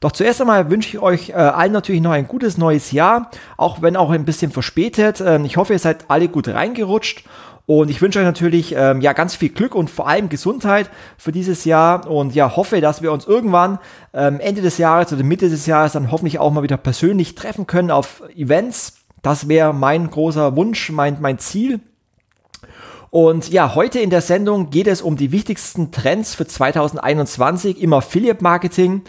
Doch zuerst einmal wünsche ich euch äh, allen natürlich noch ein gutes neues Jahr, auch wenn auch ein bisschen verspätet. Ähm, ich hoffe, ihr seid alle gut reingerutscht und ich wünsche euch natürlich ähm, ja ganz viel Glück und vor allem Gesundheit für dieses Jahr und ja hoffe, dass wir uns irgendwann ähm, Ende des Jahres oder Mitte des Jahres dann hoffentlich auch mal wieder persönlich treffen können auf Events. Das wäre mein großer Wunsch, mein, mein Ziel. Und ja, heute in der Sendung geht es um die wichtigsten Trends für 2021 im Affiliate Marketing.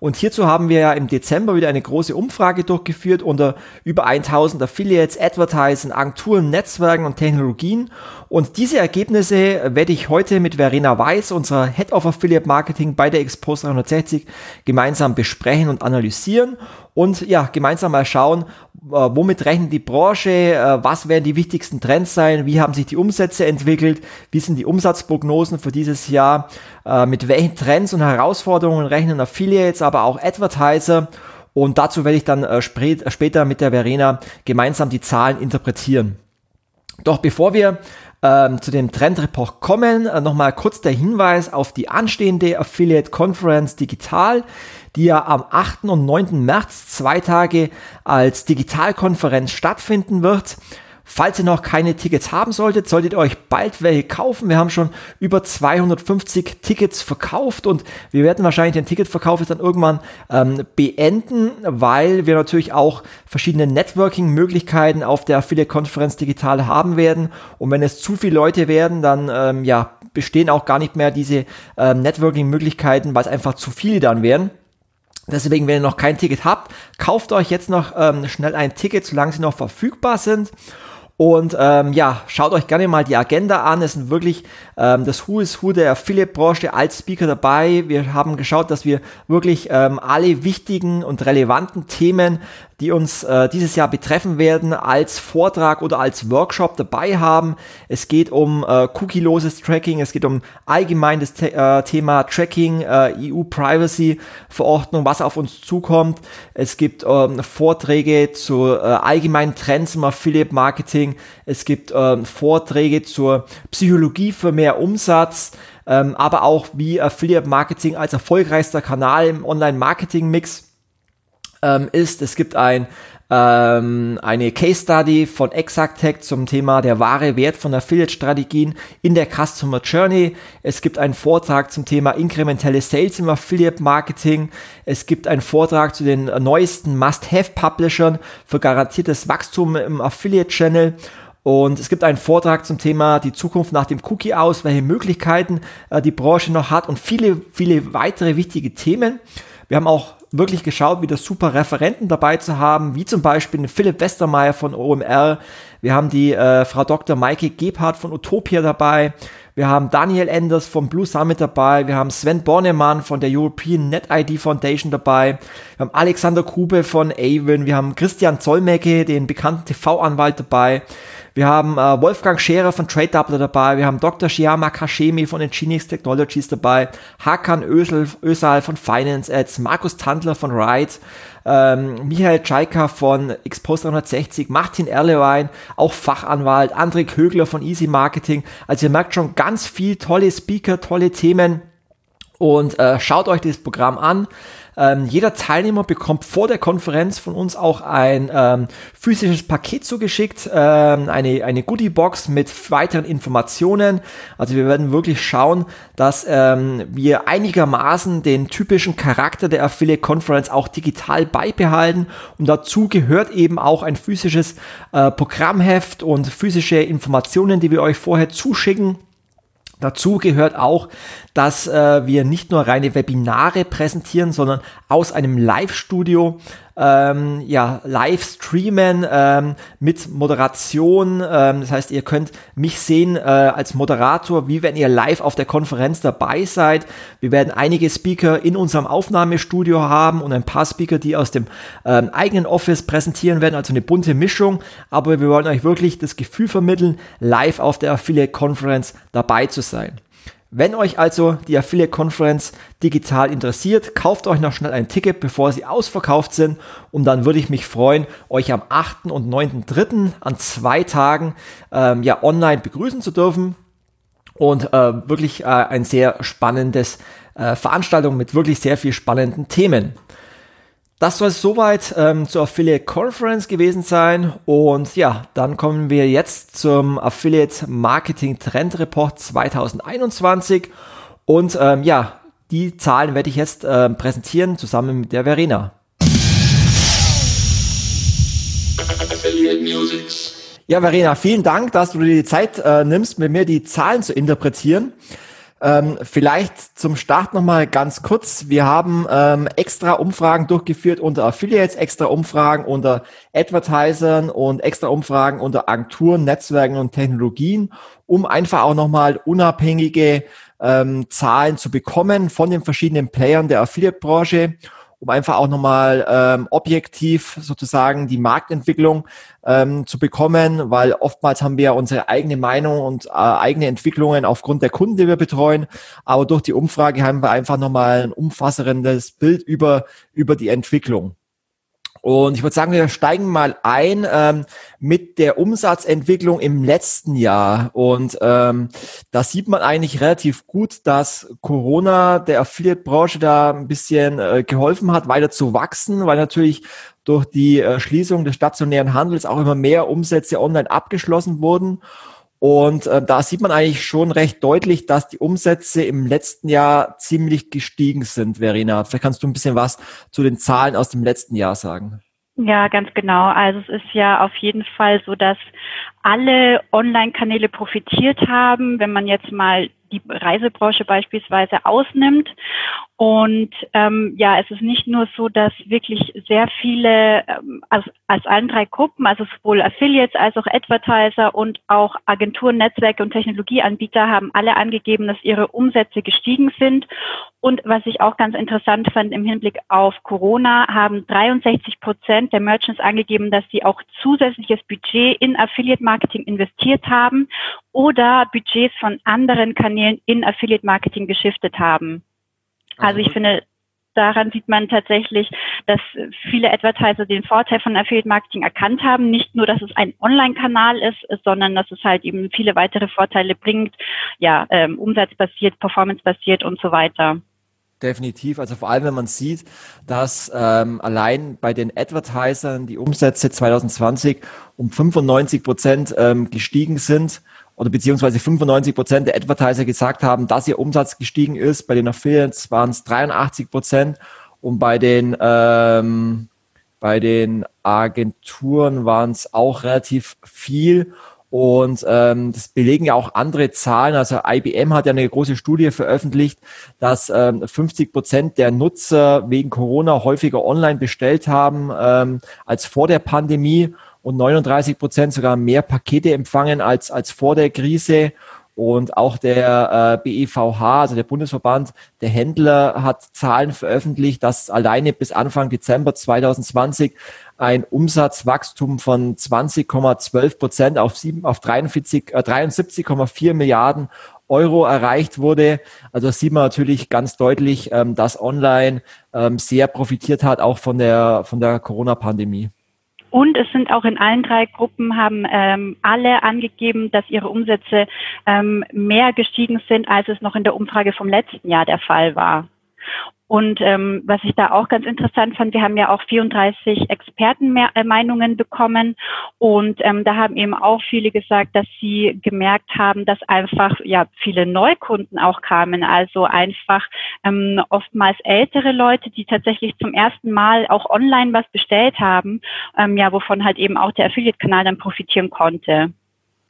Und hierzu haben wir ja im Dezember wieder eine große Umfrage durchgeführt unter über 1000 Affiliates, Advertising, Agenturen, Netzwerken und Technologien. Und diese Ergebnisse werde ich heute mit Verena Weiß, unserer Head of Affiliate Marketing bei der Expos 360, gemeinsam besprechen und analysieren und ja, gemeinsam mal schauen, äh, womit rechnet die Branche, äh, was werden die wichtigsten Trends sein, wie haben sich die Umsätze entwickelt, wie sind die Umsatzprognosen für dieses Jahr, äh, mit welchen Trends und Herausforderungen rechnen Affiliates, aber auch Advertiser. Und dazu werde ich dann später mit der Verena gemeinsam die Zahlen interpretieren. Doch bevor wir ähm, zu dem Trendreport kommen, äh, nochmal kurz der Hinweis auf die anstehende Affiliate Conference Digital die ja am 8. und 9. März zwei Tage als Digitalkonferenz stattfinden wird. Falls ihr noch keine Tickets haben solltet, solltet ihr euch bald welche kaufen. Wir haben schon über 250 Tickets verkauft und wir werden wahrscheinlich den Ticketverkauf jetzt dann irgendwann ähm, beenden, weil wir natürlich auch verschiedene Networking-Möglichkeiten auf der Affiliate-Konferenz digital haben werden. Und wenn es zu viele Leute werden, dann ähm, ja, bestehen auch gar nicht mehr diese ähm, Networking-Möglichkeiten, weil es einfach zu viele dann wären. Deswegen, wenn ihr noch kein Ticket habt, kauft euch jetzt noch ähm, schnell ein Ticket, solange sie noch verfügbar sind. Und ähm, ja, schaut euch gerne mal die Agenda an. Es sind wirklich ähm, das Who is Who der Affiliate-Branche als Speaker dabei. Wir haben geschaut, dass wir wirklich ähm, alle wichtigen und relevanten Themen die uns äh, dieses Jahr betreffen werden, als Vortrag oder als Workshop dabei haben. Es geht um äh, cookieloses Tracking, es geht um allgemein das The äh, Thema Tracking, äh, EU-Privacy-Verordnung, was auf uns zukommt. Es gibt ähm, Vorträge zu äh, allgemeinen Trends im Affiliate-Marketing. Es gibt ähm, Vorträge zur Psychologie für mehr Umsatz. Ähm, aber auch wie Affiliate Marketing als erfolgreichster Kanal im Online-Marketing-Mix ähm, ist, es gibt ein ähm, eine Case Study von Exactech zum Thema der wahre Wert von Affiliate-Strategien in der Customer Journey. Es gibt einen Vortrag zum Thema inkrementelle Sales im Affiliate-Marketing. Es gibt einen Vortrag zu den neuesten Must-Have-Publishern für garantiertes Wachstum im Affiliate-Channel. Und es gibt einen Vortrag zum Thema die Zukunft nach dem Cookie aus, welche Möglichkeiten äh, die Branche noch hat und viele, viele weitere wichtige Themen. Wir haben auch wirklich geschaut, wieder super Referenten dabei zu haben, wie zum Beispiel Philipp Westermeier von OMR. Wir haben die äh, Frau Dr. Maike Gebhardt von Utopia dabei. Wir haben Daniel Enders vom Blue Summit dabei. Wir haben Sven Bornemann von der European Net ID Foundation dabei. Wir haben Alexander Kube von Avon. Wir haben Christian Zollmecke, den bekannten TV-Anwalt dabei. Wir haben äh, Wolfgang Scherer von Trade Doubler dabei. Wir haben Dr. Shiama Kashemi von Nginx Technologies dabei. Hakan Ösel, Ösal von Finance Ads. Markus Tandler von Ride. Ähm, Michael Tschaika von Xpost 360. Martin Erlewein, auch Fachanwalt. André Kögler von Easy Marketing. Also ihr merkt schon ganz viel tolle Speaker, tolle Themen. Und äh, schaut euch das Programm an. Ähm, jeder Teilnehmer bekommt vor der Konferenz von uns auch ein ähm, physisches Paket zugeschickt, ähm, eine, eine Goodie-Box mit weiteren Informationen. Also wir werden wirklich schauen, dass ähm, wir einigermaßen den typischen Charakter der Affiliate Conference auch digital beibehalten. Und dazu gehört eben auch ein physisches äh, Programmheft und physische Informationen, die wir euch vorher zuschicken Dazu gehört auch, dass äh, wir nicht nur reine Webinare präsentieren, sondern aus einem Live-Studio ähm, ja, live streamen ähm, mit Moderation. Ähm, das heißt, ihr könnt mich sehen äh, als Moderator, wie wenn ihr live auf der Konferenz dabei seid. Wir werden einige Speaker in unserem Aufnahmestudio haben und ein paar Speaker, die aus dem ähm, eigenen Office präsentieren werden, also eine bunte Mischung. Aber wir wollen euch wirklich das Gefühl vermitteln, live auf der Affiliate Conference dabei zu sein. Wenn euch also die Affiliate Conference digital interessiert, kauft euch noch schnell ein Ticket, bevor sie ausverkauft sind. Und dann würde ich mich freuen, euch am 8. und 9.3. an zwei Tagen ähm, ja online begrüßen zu dürfen. Und äh, wirklich äh, ein sehr spannendes äh, Veranstaltung mit wirklich sehr viel spannenden Themen. Das soll es soweit ähm, zur Affiliate Conference gewesen sein. Und ja, dann kommen wir jetzt zum Affiliate Marketing Trend Report 2021. Und ähm, ja, die Zahlen werde ich jetzt äh, präsentieren zusammen mit der Verena. Ja, Verena, vielen Dank, dass du dir die Zeit äh, nimmst, mit mir die Zahlen zu interpretieren. Ähm, vielleicht zum Start nochmal ganz kurz. Wir haben ähm, extra Umfragen durchgeführt unter Affiliates, extra Umfragen unter Advertisern und extra Umfragen unter Agenturen, Netzwerken und Technologien, um einfach auch nochmal unabhängige ähm, Zahlen zu bekommen von den verschiedenen Playern der Affiliate-Branche um einfach auch nochmal ähm, objektiv sozusagen die Marktentwicklung ähm, zu bekommen, weil oftmals haben wir ja unsere eigene Meinung und äh, eigene Entwicklungen aufgrund der Kunden, die wir betreuen. Aber durch die Umfrage haben wir einfach nochmal ein umfassendes Bild über, über die Entwicklung. Und ich würde sagen, wir steigen mal ein ähm, mit der Umsatzentwicklung im letzten Jahr. Und ähm, da sieht man eigentlich relativ gut, dass Corona der Affiliate-Branche da ein bisschen äh, geholfen hat, weiter zu wachsen, weil natürlich durch die äh, Schließung des stationären Handels auch immer mehr Umsätze online abgeschlossen wurden. Und äh, da sieht man eigentlich schon recht deutlich, dass die Umsätze im letzten Jahr ziemlich gestiegen sind, Verena. Vielleicht kannst du ein bisschen was zu den Zahlen aus dem letzten Jahr sagen. Ja, ganz genau. Also es ist ja auf jeden Fall so, dass alle Online-Kanäle profitiert haben, wenn man jetzt mal die Reisebranche beispielsweise ausnimmt. Und ähm, ja, es ist nicht nur so, dass wirklich sehr viele ähm, aus, aus allen drei Gruppen, also sowohl Affiliates als auch Advertiser und auch Agenturen, Netzwerke und Technologieanbieter haben alle angegeben, dass ihre Umsätze gestiegen sind. Und was ich auch ganz interessant fand im Hinblick auf Corona, haben 63 Prozent der Merchants angegeben, dass sie auch zusätzliches Budget in Affiliate Marketing investiert haben oder Budgets von anderen Kanälen in Affiliate Marketing geschiftet haben. Also ich finde, daran sieht man tatsächlich, dass viele Advertiser den Vorteil von Affiliate Marketing erkannt haben. Nicht nur, dass es ein Online-Kanal ist, sondern dass es halt eben viele weitere Vorteile bringt. Ja, ähm, umsatzbasiert, performancebasiert und so weiter. Definitiv. Also vor allem, wenn man sieht, dass ähm, allein bei den Advertisern die Umsätze 2020 um 95 Prozent ähm, gestiegen sind oder beziehungsweise 95 Prozent der Advertiser gesagt haben, dass ihr Umsatz gestiegen ist. Bei den Affiliates waren es 83 Prozent und bei den ähm, bei den Agenturen waren es auch relativ viel. Und ähm, das belegen ja auch andere Zahlen. Also IBM hat ja eine große Studie veröffentlicht, dass ähm, 50 Prozent der Nutzer wegen Corona häufiger online bestellt haben ähm, als vor der Pandemie und 39 Prozent sogar mehr Pakete empfangen als, als vor der Krise. Und auch der äh, BEVH, also der Bundesverband der Händler, hat Zahlen veröffentlicht, dass alleine bis Anfang Dezember 2020 ein Umsatzwachstum von 20,12 Prozent auf, auf 43, äh, 73,4 Milliarden Euro erreicht wurde. Also das sieht man natürlich ganz deutlich, ähm, dass Online ähm, sehr profitiert hat, auch von der, von der Corona-Pandemie. Und es sind auch in allen drei Gruppen haben ähm, alle angegeben, dass ihre Umsätze ähm, mehr gestiegen sind, als es noch in der Umfrage vom letzten Jahr der Fall war. Und ähm, was ich da auch ganz interessant fand, wir haben ja auch 34 Expertenmeinungen bekommen und ähm, da haben eben auch viele gesagt, dass sie gemerkt haben, dass einfach ja viele Neukunden auch kamen, also einfach ähm, oftmals ältere Leute, die tatsächlich zum ersten Mal auch online was bestellt haben, ähm, ja, wovon halt eben auch der Affiliate-Kanal dann profitieren konnte.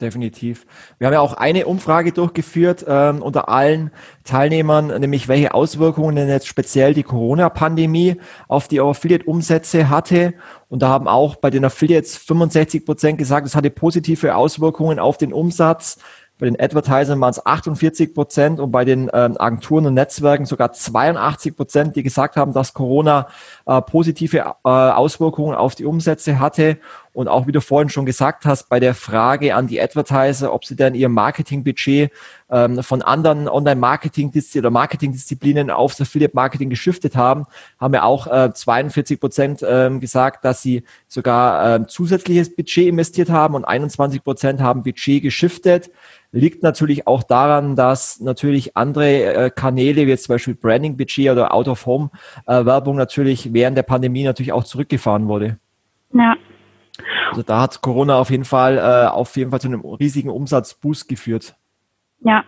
Definitiv. Wir haben ja auch eine Umfrage durchgeführt ähm, unter allen Teilnehmern, nämlich welche Auswirkungen denn jetzt speziell die Corona-Pandemie auf die Affiliate-Umsätze hatte. Und da haben auch bei den Affiliates 65 Prozent gesagt, es hatte positive Auswirkungen auf den Umsatz. Bei den Advertisern waren es 48 Prozent und bei den ähm, Agenturen und Netzwerken sogar 82 Prozent, die gesagt haben, dass Corona äh, positive äh, Auswirkungen auf die Umsätze hatte. Und auch wie du vorhin schon gesagt hast, bei der Frage an die Advertiser, ob sie denn ihr Marketingbudget ähm, von anderen Online-Marketing-Disziplinen oder Marketing-Disziplinen aufs Affiliate-Marketing geschiftet haben, haben ja auch äh, 42 Prozent ähm, gesagt, dass sie sogar äh, zusätzliches Budget investiert haben und 21 Prozent haben Budget geschiftet liegt natürlich auch daran, dass natürlich andere äh, Kanäle, wie jetzt zum Beispiel Branding-Budget oder Out-of-Home-Werbung natürlich während der Pandemie natürlich auch zurückgefahren wurde. Ja. Also da hat Corona auf jeden Fall äh, auf jeden Fall zu einem riesigen Umsatzboost geführt. Ja,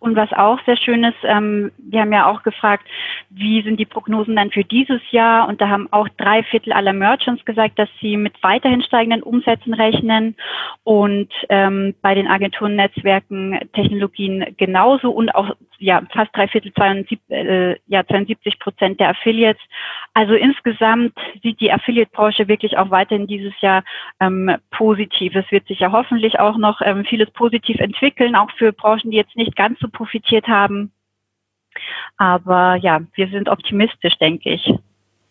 und was auch sehr schön ist, ähm, wir haben ja auch gefragt, wie sind die Prognosen dann für dieses Jahr? Und da haben auch drei Viertel aller Merchants gesagt, dass sie mit weiterhin steigenden Umsätzen rechnen und ähm, bei den Agenturen, Netzwerken, Technologien genauso und auch ja fast drei Viertel, 72, äh, ja, 72 Prozent der Affiliates. Also insgesamt sieht die Affiliate-Branche wirklich auch weiterhin dieses Jahr ähm, positiv. Es wird sich ja hoffentlich auch noch ähm, vieles positiv entwickeln, auch für Branchen, die jetzt nicht ganz so profitiert haben. Aber ja, wir sind optimistisch, denke ich.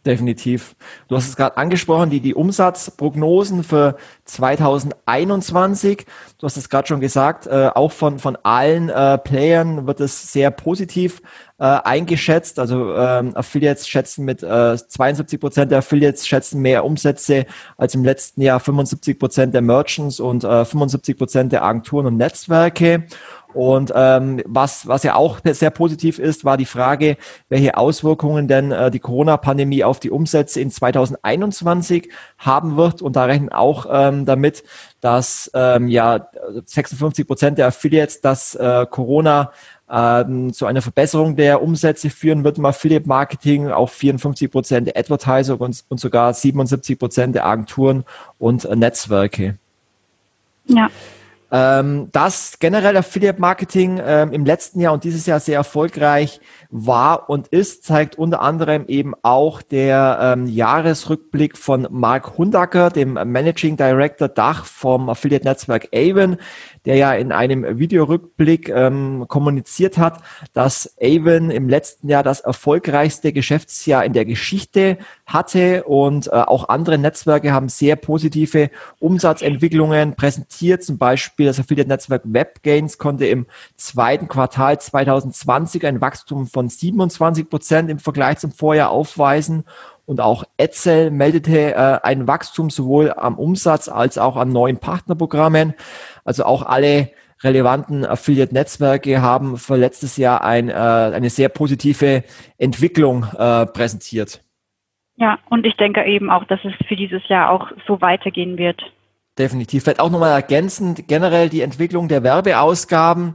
Definitiv. Du hast es gerade angesprochen, die, die Umsatzprognosen für 2021. Du hast es gerade schon gesagt, äh, auch von, von allen äh, Playern wird es sehr positiv äh, eingeschätzt. Also ähm, Affiliates schätzen mit äh, 72 Prozent der Affiliates schätzen mehr Umsätze als im letzten Jahr 75 Prozent der Merchants und äh, 75 Prozent der Agenturen und Netzwerke. Und ähm, was, was ja auch sehr positiv ist, war die Frage, welche Auswirkungen denn äh, die Corona-Pandemie auf die Umsätze in 2021 haben wird. Und da rechnen auch ähm, damit, dass ähm, ja 56 Prozent der Affiliates, dass äh, Corona ähm, zu einer Verbesserung der Umsätze führen wird im Affiliate-Marketing, auch 54 Prozent der Advertiser und, und sogar 77 Prozent der Agenturen und äh, Netzwerke. Ja. Ähm, das generell Affiliate Marketing ähm, im letzten Jahr und dieses Jahr sehr erfolgreich war und ist, zeigt unter anderem eben auch der ähm, Jahresrückblick von Mark Hundacker, dem Managing Director Dach vom Affiliate Netzwerk Avon, der ja in einem Videorückblick ähm, kommuniziert hat, dass Avon im letzten Jahr das erfolgreichste Geschäftsjahr in der Geschichte hatte und äh, auch andere Netzwerke haben sehr positive Umsatzentwicklungen präsentiert. Zum Beispiel das Affiliate-Netzwerk WebGains konnte im zweiten Quartal 2020 ein Wachstum von 27 Prozent im Vergleich zum Vorjahr aufweisen und auch Etzel meldete äh, ein Wachstum sowohl am Umsatz als auch an neuen Partnerprogrammen. Also auch alle relevanten Affiliate-Netzwerke haben für letztes Jahr ein, äh, eine sehr positive Entwicklung äh, präsentiert. Ja, und ich denke eben auch, dass es für dieses Jahr auch so weitergehen wird. Definitiv. Vielleicht auch nochmal ergänzend generell die Entwicklung der Werbeausgaben.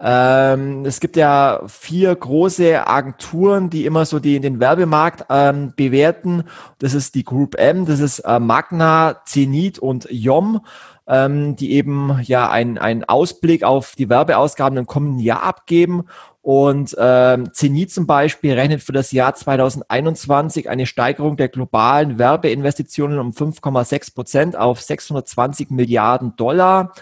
Ähm, es gibt ja vier große Agenturen, die immer so die, den Werbemarkt ähm, bewerten. Das ist die Group M, das ist äh, Magna, Zenit und Yom, ähm, die eben ja einen Ausblick auf die Werbeausgaben im kommenden Jahr abgeben. Und ähm, Zenit zum Beispiel rechnet für das Jahr 2021 eine Steigerung der globalen Werbeinvestitionen um 5,6 Prozent auf 620 Milliarden Dollar.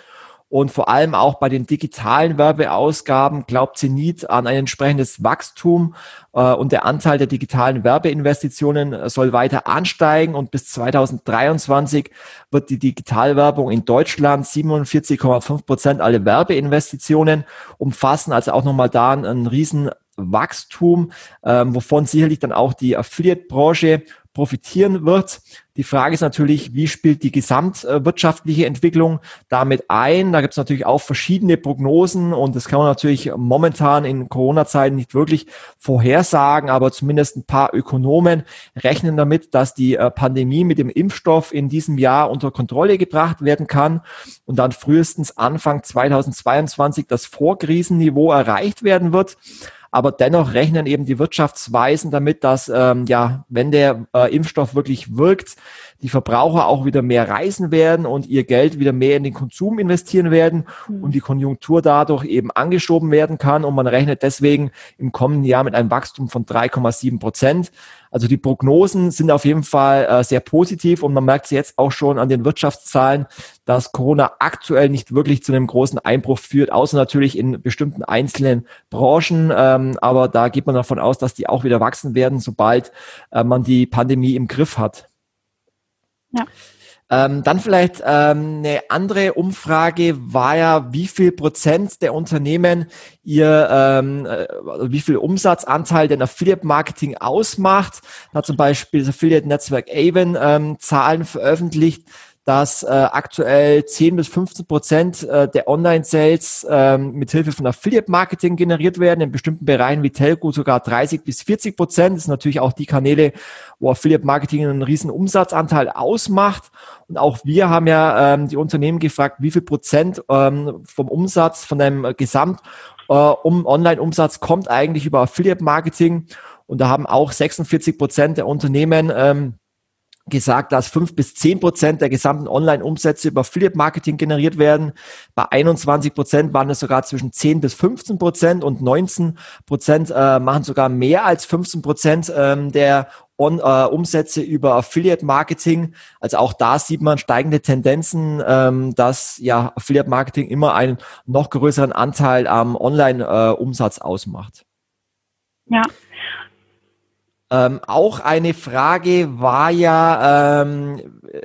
Und vor allem auch bei den digitalen Werbeausgaben glaubt Zenit an ein entsprechendes Wachstum äh, und der Anteil der digitalen Werbeinvestitionen soll weiter ansteigen. Und bis 2023 wird die Digitalwerbung in Deutschland 47,5 Prozent aller Werbeinvestitionen umfassen, also auch nochmal da ein, ein Riesenwachstum, ähm, wovon sicherlich dann auch die Affiliate-Branche profitieren wird. Die Frage ist natürlich, wie spielt die gesamtwirtschaftliche Entwicklung damit ein? Da gibt es natürlich auch verschiedene Prognosen und das kann man natürlich momentan in Corona-Zeiten nicht wirklich vorhersagen, aber zumindest ein paar Ökonomen rechnen damit, dass die äh, Pandemie mit dem Impfstoff in diesem Jahr unter Kontrolle gebracht werden kann und dann frühestens Anfang 2022 das Vorkrisenniveau erreicht werden wird. Aber dennoch rechnen eben die Wirtschaftsweisen damit, dass ähm, ja, wenn der äh, Impfstoff wirklich wirkt, die Verbraucher auch wieder mehr reisen werden und ihr Geld wieder mehr in den Konsum investieren werden mhm. und die Konjunktur dadurch eben angeschoben werden kann. Und man rechnet deswegen im kommenden Jahr mit einem Wachstum von 3,7 Prozent. Also die Prognosen sind auf jeden Fall äh, sehr positiv und man merkt es jetzt auch schon an den Wirtschaftszahlen, dass Corona aktuell nicht wirklich zu einem großen Einbruch führt, außer natürlich in bestimmten einzelnen Branchen. Ähm, aber da geht man davon aus, dass die auch wieder wachsen werden, sobald äh, man die Pandemie im Griff hat. Ja. Ähm, dann vielleicht ähm, eine andere Umfrage war ja, wie viel Prozent der Unternehmen ihr, ähm, äh, wie viel Umsatzanteil denn Affiliate Marketing ausmacht. Da hat zum Beispiel das Affiliate Netzwerk Avon ähm, Zahlen veröffentlicht, dass äh, aktuell 10 bis 15 Prozent äh, der Online-Sales ähm, mit Hilfe von Affiliate-Marketing generiert werden, in bestimmten Bereichen wie Telco sogar 30 bis 40 Prozent. Das sind natürlich auch die Kanäle, wo Affiliate-Marketing einen riesen Umsatzanteil ausmacht. Und auch wir haben ja ähm, die Unternehmen gefragt, wie viel Prozent ähm, vom Umsatz, von einem Gesamt äh, um Online-Umsatz kommt eigentlich über Affiliate-Marketing. Und da haben auch 46 Prozent der Unternehmen ähm, gesagt, dass fünf bis zehn Prozent der gesamten Online-Umsätze über Affiliate-Marketing generiert werden. Bei 21 Prozent waren es sogar zwischen 10 bis 15 Prozent und 19 Prozent äh, machen sogar mehr als 15 Prozent ähm, der On, äh, Umsätze über Affiliate-Marketing. Also auch da sieht man steigende Tendenzen, ähm, dass ja Affiliate-Marketing immer einen noch größeren Anteil am Online-Umsatz äh, ausmacht. Ja, ähm, auch eine Frage war ja, ähm,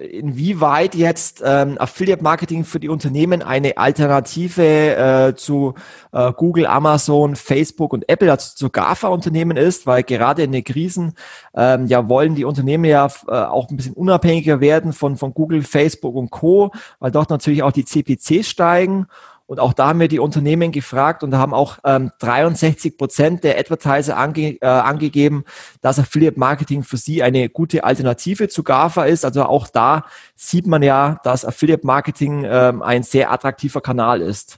inwieweit jetzt ähm, Affiliate Marketing für die Unternehmen eine Alternative äh, zu äh, Google, Amazon, Facebook und Apple, also zu GAFA-Unternehmen ist, weil gerade in den Krisen ähm, ja wollen die Unternehmen ja äh, auch ein bisschen unabhängiger werden von, von Google, Facebook und Co., weil dort natürlich auch die CPCs steigen. Und auch da haben wir die Unternehmen gefragt und haben auch ähm, 63 Prozent der Advertiser ange, äh, angegeben, dass Affiliate Marketing für sie eine gute Alternative zu GAFA ist. Also auch da sieht man ja, dass Affiliate Marketing ähm, ein sehr attraktiver Kanal ist.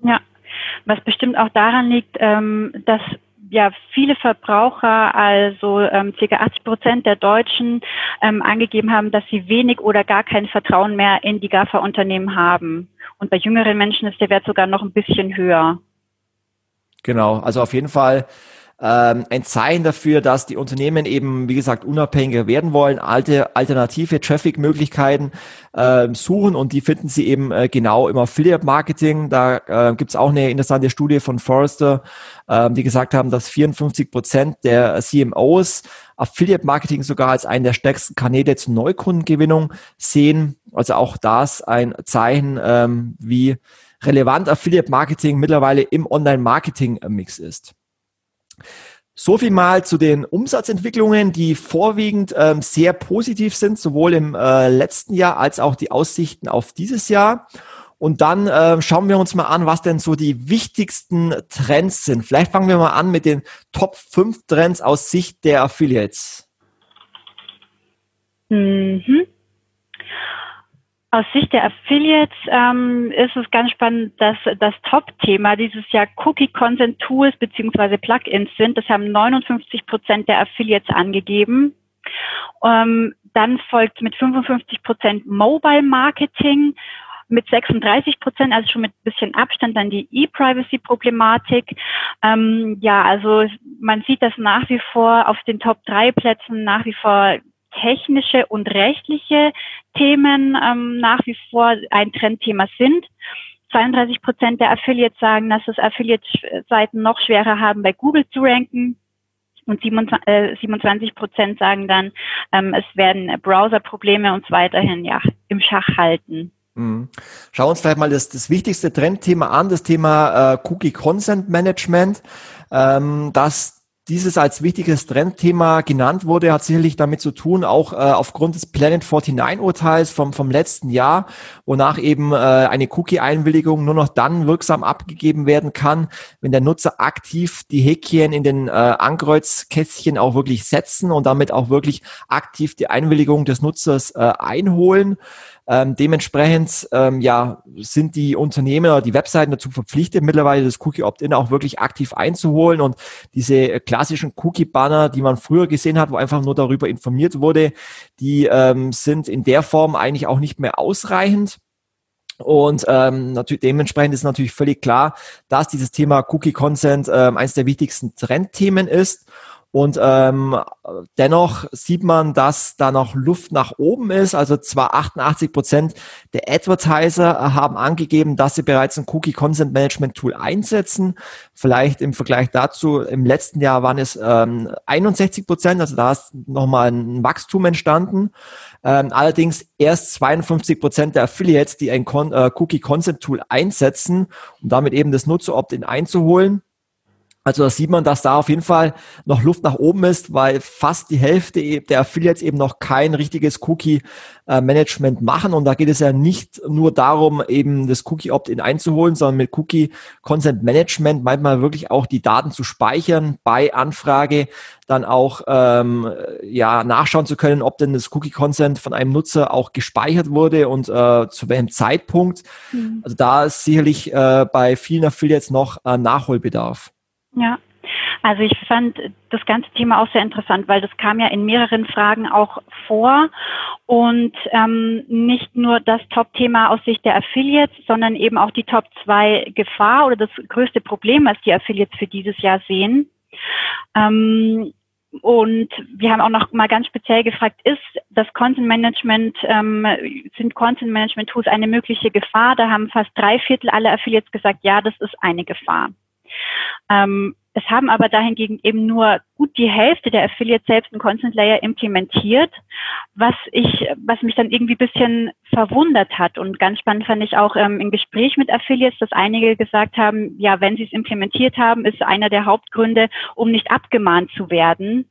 Ja, was bestimmt auch daran liegt, ähm, dass ja viele Verbraucher, also ähm, ca. 80 Prozent der Deutschen, ähm, angegeben haben, dass sie wenig oder gar kein Vertrauen mehr in die GAFA-Unternehmen haben. Und bei jüngeren Menschen ist der Wert sogar noch ein bisschen höher. Genau, also auf jeden Fall ähm, ein Zeichen dafür, dass die Unternehmen eben, wie gesagt, unabhängiger werden wollen, alte alternative Traffic-Möglichkeiten äh, suchen und die finden sie eben äh, genau im Affiliate-Marketing. Da äh, gibt es auch eine interessante Studie von Forrester, äh, die gesagt haben, dass 54 Prozent der CMOs Affiliate-Marketing sogar als einen der stärksten Kanäle zur Neukundengewinnung sehen. Also auch das ein Zeichen, ähm, wie relevant Affiliate-Marketing mittlerweile im Online-Marketing-Mix ist. So viel mal zu den Umsatzentwicklungen, die vorwiegend ähm, sehr positiv sind, sowohl im äh, letzten Jahr als auch die Aussichten auf dieses Jahr. Und dann äh, schauen wir uns mal an, was denn so die wichtigsten Trends sind. Vielleicht fangen wir mal an mit den Top 5 Trends aus Sicht der Affiliates. Mhm. Aus Sicht der Affiliates ähm, ist es ganz spannend, dass das Top-Thema dieses Jahr Cookie Consent Tools bzw. Plugins sind. Das haben 59 Prozent der Affiliates angegeben. Ähm, dann folgt mit 55 Prozent Mobile Marketing, mit 36 Prozent, also schon mit ein bisschen Abstand, dann die E-Privacy-Problematik. Ähm, ja, also man sieht, dass nach wie vor auf den Top 3 Plätzen nach wie vor technische und rechtliche Themen ähm, nach wie vor ein Trendthema sind. 32 Prozent der Affiliates sagen, dass es Affiliate-Seiten noch schwerer haben, bei Google zu ranken. Und 27 äh, Prozent sagen dann, ähm, es werden Browser-Probleme uns weiterhin ja, im Schach halten. Mhm. Schauen wir uns vielleicht mal das, das wichtigste Trendthema an, das Thema äh, Cookie Consent Management. Ähm, das dieses als wichtiges Trendthema genannt wurde, hat sicherlich damit zu tun, auch äh, aufgrund des Planet 49 Urteils vom, vom letzten Jahr, wonach eben äh, eine Cookie-Einwilligung nur noch dann wirksam abgegeben werden kann, wenn der Nutzer aktiv die Häkchen in den äh, Ankreuzkästchen auch wirklich setzen und damit auch wirklich aktiv die Einwilligung des Nutzers äh, einholen. Ähm, dementsprechend ähm, ja, sind die Unternehmen oder die Webseiten dazu verpflichtet, mittlerweile das Cookie Opt-in auch wirklich aktiv einzuholen und diese klassischen Cookie-Banner, die man früher gesehen hat, wo einfach nur darüber informiert wurde, die ähm, sind in der Form eigentlich auch nicht mehr ausreichend. Und ähm, natürlich dementsprechend ist natürlich völlig klar, dass dieses Thema Cookie Consent ähm, eines der wichtigsten Trendthemen ist. Und ähm, dennoch sieht man, dass da noch Luft nach oben ist. Also zwar 88 Prozent der Advertiser haben angegeben, dass sie bereits ein Cookie Consent Management Tool einsetzen. Vielleicht im Vergleich dazu, im letzten Jahr waren es ähm, 61 Prozent, also da ist nochmal ein Wachstum entstanden. Ähm, allerdings erst 52 Prozent der Affiliates, die ein Con äh, Cookie Consent Tool einsetzen, um damit eben das Nutzer Opt-in einzuholen. Also da sieht man, dass da auf jeden Fall noch Luft nach oben ist, weil fast die Hälfte e-, der Affiliates eben noch kein richtiges Cookie-Management machen. Und da geht es ja nicht nur darum, eben das Cookie-Opt-in einzuholen, sondern mit Cookie-Consent-Management manchmal wirklich auch die Daten zu speichern bei Anfrage, dann auch ähm, ja nachschauen zu können, ob denn das Cookie-Consent von einem Nutzer auch gespeichert wurde und äh, zu welchem Zeitpunkt. Mhm. Also da ist sicherlich äh, bei vielen Affiliates noch äh, Nachholbedarf. Ja, also ich fand das ganze Thema auch sehr interessant, weil das kam ja in mehreren Fragen auch vor und ähm, nicht nur das Top-Thema aus Sicht der Affiliates, sondern eben auch die Top 2 Gefahr oder das größte Problem, was die Affiliates für dieses Jahr sehen. Ähm, und wir haben auch noch mal ganz speziell gefragt, ist das Content Management, ähm, sind Content Management Tools eine mögliche Gefahr? Da haben fast drei Viertel aller Affiliates gesagt, ja, das ist eine Gefahr. Ähm, es haben aber dahingegen eben nur gut die Hälfte der Affiliates selbst einen Content Layer implementiert, was ich, was mich dann irgendwie bisschen verwundert hat. Und ganz spannend fand ich auch ähm, im Gespräch mit Affiliates, dass einige gesagt haben, ja, wenn sie es implementiert haben, ist einer der Hauptgründe, um nicht abgemahnt zu werden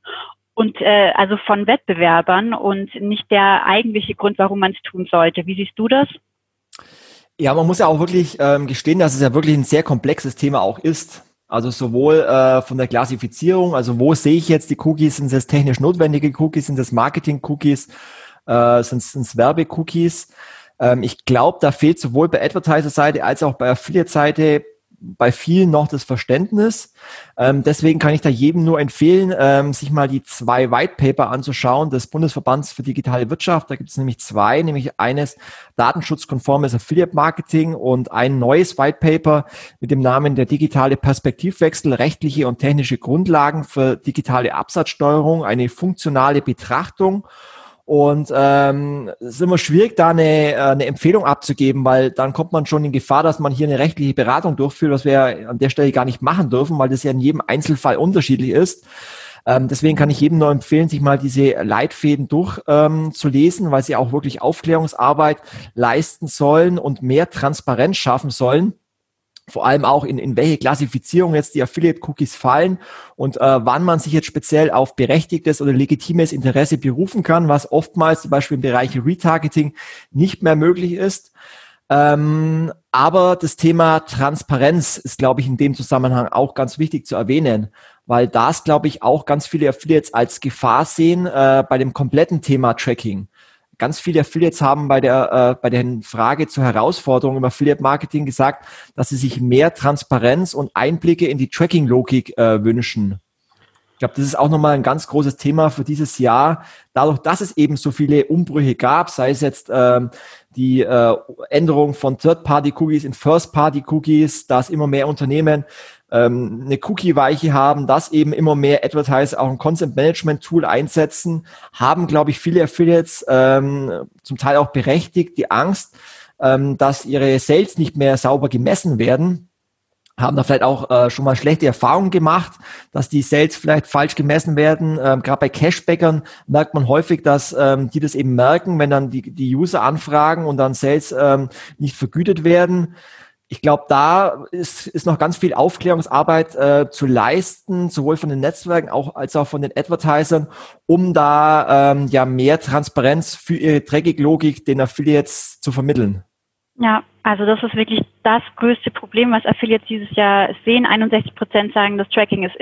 und äh, also von Wettbewerbern und nicht der eigentliche Grund, warum man es tun sollte. Wie siehst du das? Ja, man muss ja auch wirklich ähm, gestehen, dass es ja wirklich ein sehr komplexes Thema auch ist. Also sowohl äh, von der Klassifizierung, also wo sehe ich jetzt die Cookies, sind es technisch notwendige Cookies, sind es Marketing-Cookies, äh, sind es Werbe-Cookies. Ähm, ich glaube, da fehlt sowohl bei Advertiser-Seite als auch bei Affiliate-Seite bei vielen noch das Verständnis. Ähm, deswegen kann ich da jedem nur empfehlen, ähm, sich mal die zwei White Paper anzuschauen des Bundesverbands für digitale Wirtschaft. Da gibt es nämlich zwei, nämlich eines datenschutzkonformes Affiliate Marketing und ein neues White Paper mit dem Namen der digitale Perspektivwechsel, rechtliche und technische Grundlagen für digitale Absatzsteuerung, eine funktionale Betrachtung. Und ähm, es ist immer schwierig, da eine, äh, eine Empfehlung abzugeben, weil dann kommt man schon in Gefahr, dass man hier eine rechtliche Beratung durchführt, was wir an der Stelle gar nicht machen dürfen, weil das ja in jedem Einzelfall unterschiedlich ist. Ähm, deswegen kann ich jedem nur empfehlen, sich mal diese Leitfäden durchzulesen, ähm, weil sie auch wirklich Aufklärungsarbeit leisten sollen und mehr Transparenz schaffen sollen vor allem auch in, in welche Klassifizierung jetzt die Affiliate-Cookies fallen und äh, wann man sich jetzt speziell auf berechtigtes oder legitimes Interesse berufen kann, was oftmals zum Beispiel im Bereich Retargeting nicht mehr möglich ist. Ähm, aber das Thema Transparenz ist, glaube ich, in dem Zusammenhang auch ganz wichtig zu erwähnen, weil das, glaube ich, auch ganz viele Affiliates als Gefahr sehen äh, bei dem kompletten Thema Tracking ganz viele Affiliates haben bei der, äh, bei der Frage zur Herausforderung im Affiliate Marketing gesagt, dass sie sich mehr Transparenz und Einblicke in die Tracking-Logik äh, wünschen. Ich glaube, das ist auch nochmal ein ganz großes Thema für dieses Jahr. Dadurch, dass es eben so viele Umbrüche gab, sei es jetzt ähm, die äh, Änderung von Third-Party-Cookies in First-Party-Cookies, dass immer mehr Unternehmen ähm, eine Cookie-Weiche haben, dass eben immer mehr Advertiser auch ein Content-Management-Tool einsetzen, haben, glaube ich, viele Affiliates ähm, zum Teil auch berechtigt die Angst, ähm, dass ihre Sales nicht mehr sauber gemessen werden haben da vielleicht auch äh, schon mal schlechte Erfahrungen gemacht, dass die Sales vielleicht falsch gemessen werden. Ähm, Gerade bei Cashbackern merkt man häufig, dass ähm, die das eben merken, wenn dann die, die User anfragen und dann Sales ähm, nicht vergütet werden ich glaube, da ist, ist noch ganz viel Aufklärungsarbeit äh, zu leisten, sowohl von den Netzwerken auch, als auch von den Advertisern, um da ähm, ja mehr Transparenz für ihre Tracking-Logik den Affiliates zu vermitteln. Ja, also das ist wirklich das größte Problem, was Affiliates dieses Jahr sehen. 61 Prozent sagen, das Tracking ist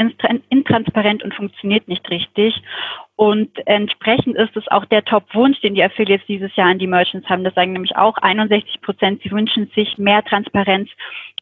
intransparent und funktioniert nicht richtig. Und entsprechend ist es auch der Top-Wunsch, den die Affiliates dieses Jahr an die Merchants haben. Das sagen nämlich auch 61 Prozent, sie wünschen sich mehr Transparenz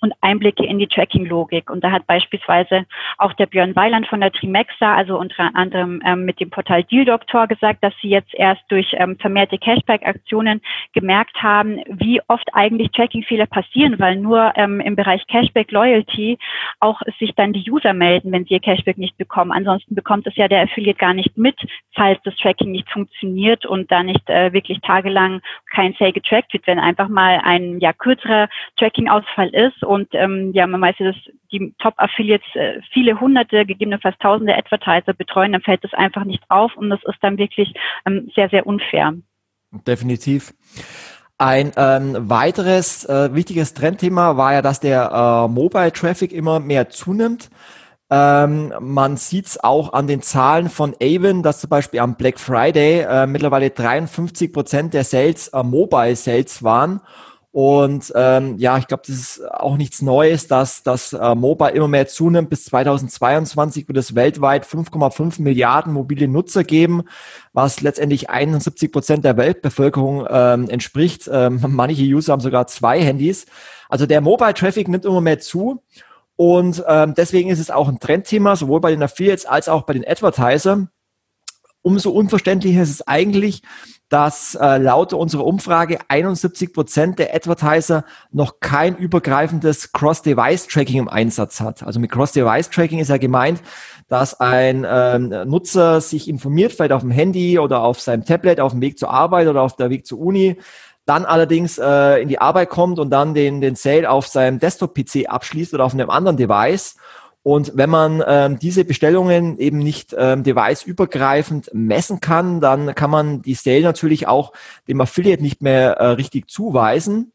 und Einblicke in die Tracking-Logik. Und da hat beispielsweise auch der Björn Weiland von der Trimexa, also unter anderem ähm, mit dem Portal Deal Doctor gesagt, dass sie jetzt erst durch ähm, vermehrte Cashback-Aktionen gemerkt haben, wie oft eigentlich Tracking-Fehler passieren, weil nur ähm, im Bereich Cashback Loyalty auch sich dann die User melden, wenn sie ihr Cashback nicht bekommen. Ansonsten bekommt es ja der Affiliate gar nicht mit, falls das Tracking nicht funktioniert und da nicht äh, wirklich tagelang kein Sale getrackt wird, wenn einfach mal ein ja kürzerer Tracking-Ausfall ist und ähm, ja, man weiß ja, dass die Top-Affiliates äh, viele hunderte, gegebenenfalls tausende Advertiser betreuen, dann fällt das einfach nicht auf und das ist dann wirklich ähm, sehr, sehr unfair. Definitiv. Ein ähm, weiteres äh, wichtiges Trendthema war ja, dass der äh, Mobile Traffic immer mehr zunimmt. Ähm, man sieht es auch an den Zahlen von Avon, dass zum Beispiel am Black Friday äh, mittlerweile 53 Prozent der Sales äh, Mobile Sales waren und ähm, ja, ich glaube, das ist auch nichts Neues, dass das äh, Mobile immer mehr zunimmt. Bis 2022 wird es weltweit 5,5 Milliarden mobile Nutzer geben, was letztendlich 71 Prozent der Weltbevölkerung ähm, entspricht. Ähm, manche User haben sogar zwei Handys. Also der Mobile Traffic nimmt immer mehr zu. Und ähm, deswegen ist es auch ein Trendthema, sowohl bei den Affiliates als auch bei den Advertisern. Umso unverständlicher ist es eigentlich, dass äh, laut unserer Umfrage 71 Prozent der Advertiser noch kein übergreifendes Cross-Device-Tracking im Einsatz hat. Also mit Cross-Device-Tracking ist ja gemeint, dass ein ähm, Nutzer sich informiert, vielleicht auf dem Handy oder auf seinem Tablet, auf dem Weg zur Arbeit oder auf der Weg zur Uni, dann allerdings äh, in die Arbeit kommt und dann den, den Sale auf seinem Desktop-PC abschließt oder auf einem anderen Device und wenn man ähm, diese Bestellungen eben nicht ähm, device-übergreifend messen kann, dann kann man die Sale natürlich auch dem Affiliate nicht mehr äh, richtig zuweisen.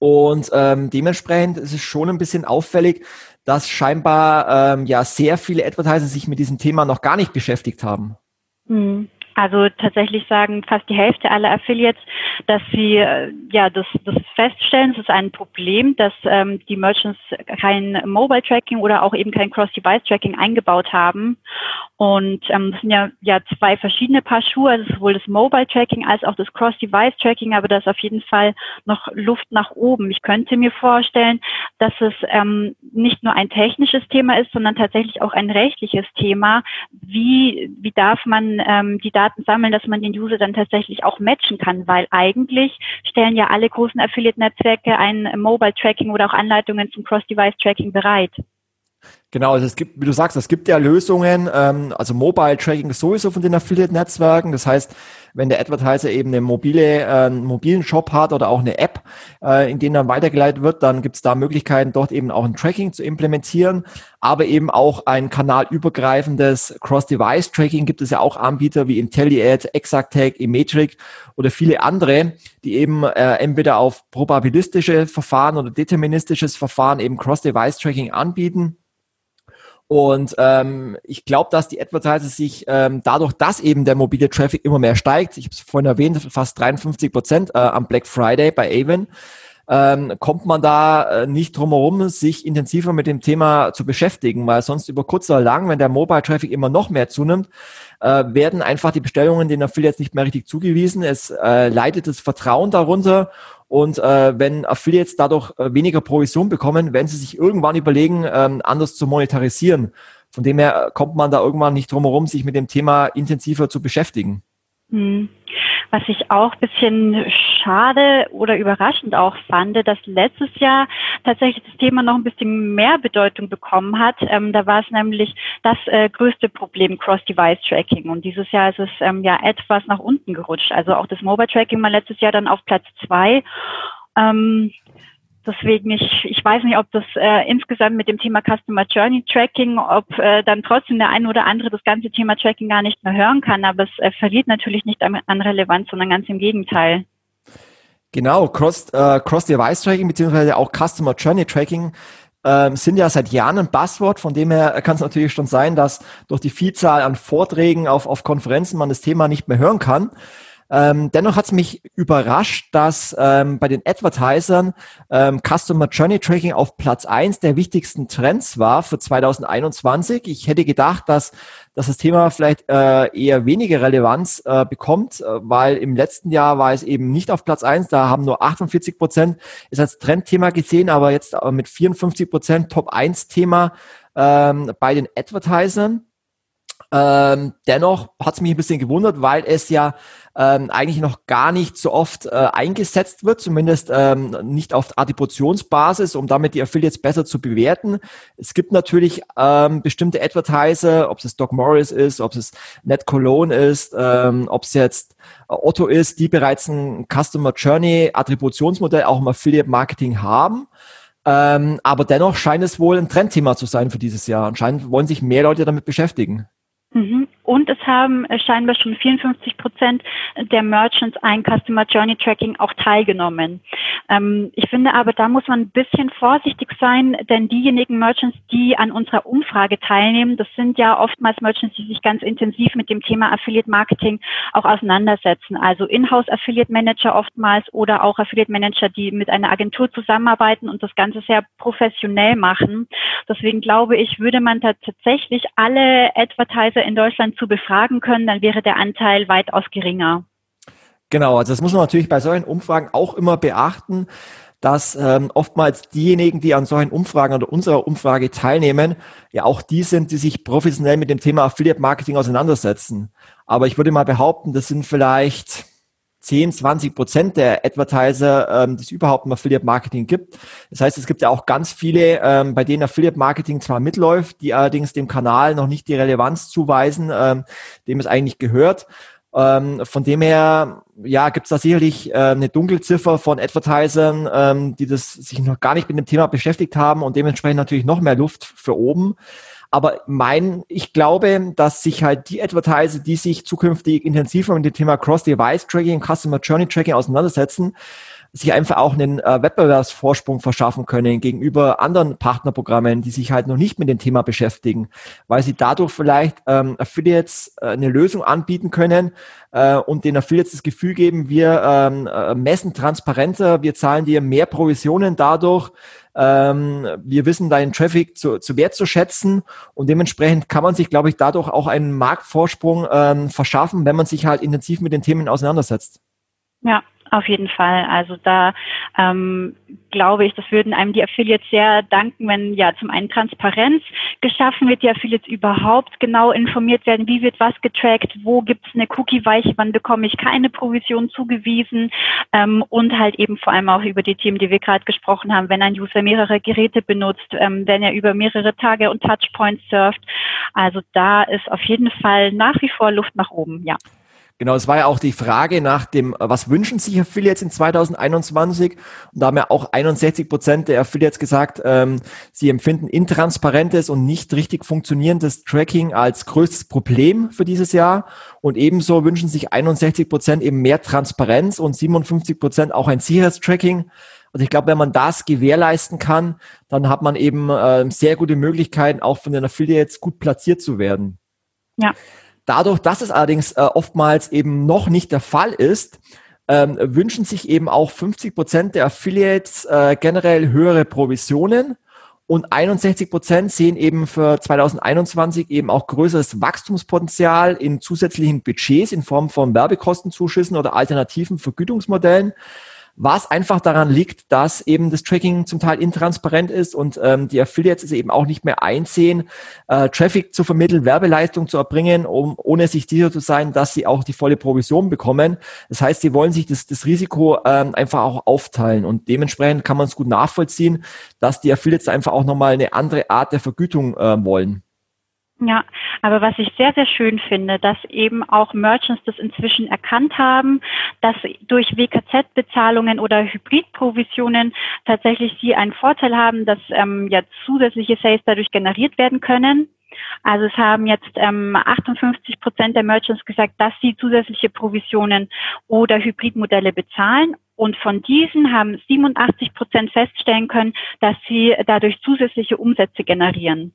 Und ähm, dementsprechend ist es schon ein bisschen auffällig, dass scheinbar ähm, ja sehr viele Advertiser sich mit diesem Thema noch gar nicht beschäftigt haben. Mhm. Also tatsächlich sagen fast die Hälfte aller Affiliates, dass sie äh, ja das, das feststellen, es ist ein Problem, dass ähm, die Merchants kein Mobile Tracking oder auch eben kein Cross-Device Tracking eingebaut haben. Und ähm, das sind ja, ja zwei verschiedene Paar Schuhe, also sowohl das Mobile Tracking als auch das Cross-Device Tracking, aber da ist auf jeden Fall noch Luft nach oben. Ich könnte mir vorstellen, dass es ähm, nicht nur ein technisches Thema ist, sondern tatsächlich auch ein rechtliches Thema. Wie, wie darf man ähm, die Daten sammeln, dass man den User dann tatsächlich auch matchen kann, weil eigentlich stellen ja alle großen Affiliate-Netzwerke ein Mobile-Tracking oder auch Anleitungen zum Cross-Device-Tracking bereit. Genau, also es gibt, wie du sagst, es gibt ja Lösungen, ähm, also Mobile Tracking sowieso von den Affiliate-Netzwerken. Das heißt, wenn der Advertiser eben eine mobile, äh, einen mobilen Shop hat oder auch eine App, äh, in denen dann weitergeleitet wird, dann gibt es da Möglichkeiten, dort eben auch ein Tracking zu implementieren, aber eben auch ein kanalübergreifendes Cross-Device-Tracking gibt es ja auch Anbieter wie IntelliAd, Exactag, Emetric oder viele andere, die eben äh, entweder auf probabilistische Verfahren oder deterministisches Verfahren eben Cross-Device-Tracking anbieten und ähm, ich glaube, dass die Advertiser sich ähm, dadurch, dass eben der mobile Traffic immer mehr steigt, ich habe es vorhin erwähnt, fast 53 Prozent äh, am Black Friday bei Avon, ähm, kommt man da äh, nicht drum herum, sich intensiver mit dem Thema zu beschäftigen, weil sonst über kurz oder lang, wenn der Mobile Traffic immer noch mehr zunimmt, äh, werden einfach die Bestellungen den Affiliates nicht mehr richtig zugewiesen. Es äh, leidet das Vertrauen darunter und äh, wenn Affiliates dadurch äh, weniger Provision bekommen, werden sie sich irgendwann überlegen, ähm, anders zu monetarisieren. Von dem her kommt man da irgendwann nicht drum herum, sich mit dem Thema intensiver zu beschäftigen. Hm. Was ich auch bisschen schade oder überraschend auch fand, dass letztes Jahr tatsächlich das Thema noch ein bisschen mehr Bedeutung bekommen hat. Ähm, da war es nämlich das äh, größte Problem Cross-Device-Tracking. Und dieses Jahr ist es ähm, ja etwas nach unten gerutscht. Also auch das Mobile-Tracking war letztes Jahr dann auf Platz zwei. Ähm, Deswegen, ich, ich weiß nicht, ob das äh, insgesamt mit dem Thema Customer Journey Tracking, ob äh, dann trotzdem der eine oder andere das ganze Thema Tracking gar nicht mehr hören kann, aber es äh, verliert natürlich nicht an, an Relevanz, sondern ganz im Gegenteil. Genau, Cross, äh, Cross-Device-Tracking beziehungsweise auch Customer Journey Tracking ähm, sind ja seit Jahren ein Buzzword. Von dem her kann es natürlich schon sein, dass durch die Vielzahl an Vorträgen auf, auf Konferenzen man das Thema nicht mehr hören kann. Ähm, dennoch hat es mich überrascht, dass ähm, bei den Advertisern ähm, Customer Journey Tracking auf Platz eins der wichtigsten Trends war für 2021. Ich hätte gedacht, dass, dass das Thema vielleicht äh, eher weniger Relevanz äh, bekommt, äh, weil im letzten Jahr war es eben nicht auf Platz eins. Da haben nur 48 Prozent es als Trendthema gesehen, aber jetzt äh, mit 54 Prozent Top 1 Thema ähm, bei den Advertisern. Ähm, dennoch hat es mich ein bisschen gewundert, weil es ja ähm, eigentlich noch gar nicht so oft äh, eingesetzt wird, zumindest ähm, nicht auf Attributionsbasis, um damit die Affiliates besser zu bewerten. Es gibt natürlich ähm, bestimmte Advertiser, ob es Doc Morris ist, ob es Net Cologne ist, ähm, ob es jetzt Otto ist, die bereits ein Customer Journey Attributionsmodell auch im Affiliate Marketing haben. Ähm, aber dennoch scheint es wohl ein Trendthema zu sein für dieses Jahr. Anscheinend wollen sich mehr Leute damit beschäftigen. Mhm. Und es haben äh, scheinbar schon 54 Prozent der Merchants ein Customer Journey Tracking auch teilgenommen. Ähm, ich finde aber, da muss man ein bisschen vorsichtig sein, denn diejenigen Merchants, die an unserer Umfrage teilnehmen, das sind ja oftmals Merchants, die sich ganz intensiv mit dem Thema Affiliate Marketing auch auseinandersetzen. Also Inhouse Affiliate Manager oftmals oder auch Affiliate Manager, die mit einer Agentur zusammenarbeiten und das Ganze sehr professionell machen. Deswegen glaube ich, würde man da tatsächlich alle Advertiser in Deutschland zu befragen können, dann wäre der Anteil weitaus geringer. Genau, also das muss man natürlich bei solchen Umfragen auch immer beachten, dass ähm, oftmals diejenigen, die an solchen Umfragen oder unserer Umfrage teilnehmen, ja auch die sind, die sich professionell mit dem Thema Affiliate Marketing auseinandersetzen. Aber ich würde mal behaupten, das sind vielleicht 10, 20 Prozent der Advertiser, ähm, es überhaupt im Affiliate Marketing gibt. Das heißt, es gibt ja auch ganz viele, ähm, bei denen Affiliate Marketing zwar mitläuft, die allerdings dem Kanal noch nicht die Relevanz zuweisen, ähm, dem es eigentlich gehört. Ähm, von dem her, ja, gibt es da sicherlich äh, eine Dunkelziffer von Advertisern, ähm, die das sich noch gar nicht mit dem Thema beschäftigt haben und dementsprechend natürlich noch mehr Luft für oben. Aber mein, ich glaube, dass sich halt die Advertiser, die sich zukünftig intensiver mit dem Thema Cross-Device-Tracking, Customer Journey Tracking auseinandersetzen, sich einfach auch einen äh, Wettbewerbsvorsprung verschaffen können gegenüber anderen Partnerprogrammen, die sich halt noch nicht mit dem Thema beschäftigen, weil sie dadurch vielleicht ähm, Affiliates äh, eine Lösung anbieten können äh, und den Affiliates das Gefühl geben, wir ähm, äh, messen transparenter, wir zahlen dir mehr Provisionen dadurch, ähm, wir wissen deinen Traffic zu, zu wertzuschätzen und dementsprechend kann man sich, glaube ich, dadurch auch einen Marktvorsprung ähm, verschaffen, wenn man sich halt intensiv mit den Themen auseinandersetzt. Ja, auf jeden Fall. Also da ähm, glaube ich, das würden einem die Affiliates sehr danken, wenn ja zum einen Transparenz geschaffen wird, die Affiliates überhaupt genau informiert werden, wie wird was getrackt, wo gibt es eine Cookie-Weiche, wann bekomme ich keine Provision zugewiesen ähm, und halt eben vor allem auch über die Themen, die wir gerade gesprochen haben, wenn ein User mehrere Geräte benutzt, ähm, wenn er über mehrere Tage und Touchpoints surft. Also da ist auf jeden Fall nach wie vor Luft nach oben, ja. Genau, es war ja auch die Frage nach dem, was wünschen sich Affiliates in 2021? Und da haben ja auch 61 Prozent der Affiliates gesagt, ähm, sie empfinden intransparentes und nicht richtig funktionierendes Tracking als größtes Problem für dieses Jahr. Und ebenso wünschen sich 61 Prozent eben mehr Transparenz und 57 Prozent auch ein sicheres Tracking. Also ich glaube, wenn man das gewährleisten kann, dann hat man eben äh, sehr gute Möglichkeiten, auch von den Affiliates gut platziert zu werden. Ja. Dadurch, dass es allerdings äh, oftmals eben noch nicht der Fall ist, ähm, wünschen sich eben auch 50 Prozent der Affiliates äh, generell höhere Provisionen. Und 61 Prozent sehen eben für 2021 eben auch größeres Wachstumspotenzial in zusätzlichen Budgets in Form von Werbekostenzuschüssen oder alternativen Vergütungsmodellen was einfach daran liegt, dass eben das Tracking zum Teil intransparent ist und ähm, die Affiliates es eben auch nicht mehr einsehen, äh, Traffic zu vermitteln, Werbeleistung zu erbringen, um ohne sich sicher zu sein, dass sie auch die volle Provision bekommen. Das heißt, sie wollen sich das, das Risiko ähm, einfach auch aufteilen und dementsprechend kann man es gut nachvollziehen, dass die Affiliates einfach auch nochmal eine andere Art der Vergütung äh, wollen. Ja, aber was ich sehr, sehr schön finde, dass eben auch Merchants das inzwischen erkannt haben, dass durch WKZ-Bezahlungen oder Hybridprovisionen tatsächlich sie einen Vorteil haben, dass ähm, ja zusätzliche Sales dadurch generiert werden können. Also es haben jetzt ähm, 58 Prozent der Merchants gesagt, dass sie zusätzliche Provisionen oder Hybridmodelle bezahlen. Und von diesen haben 87 Prozent feststellen können, dass sie dadurch zusätzliche Umsätze generieren.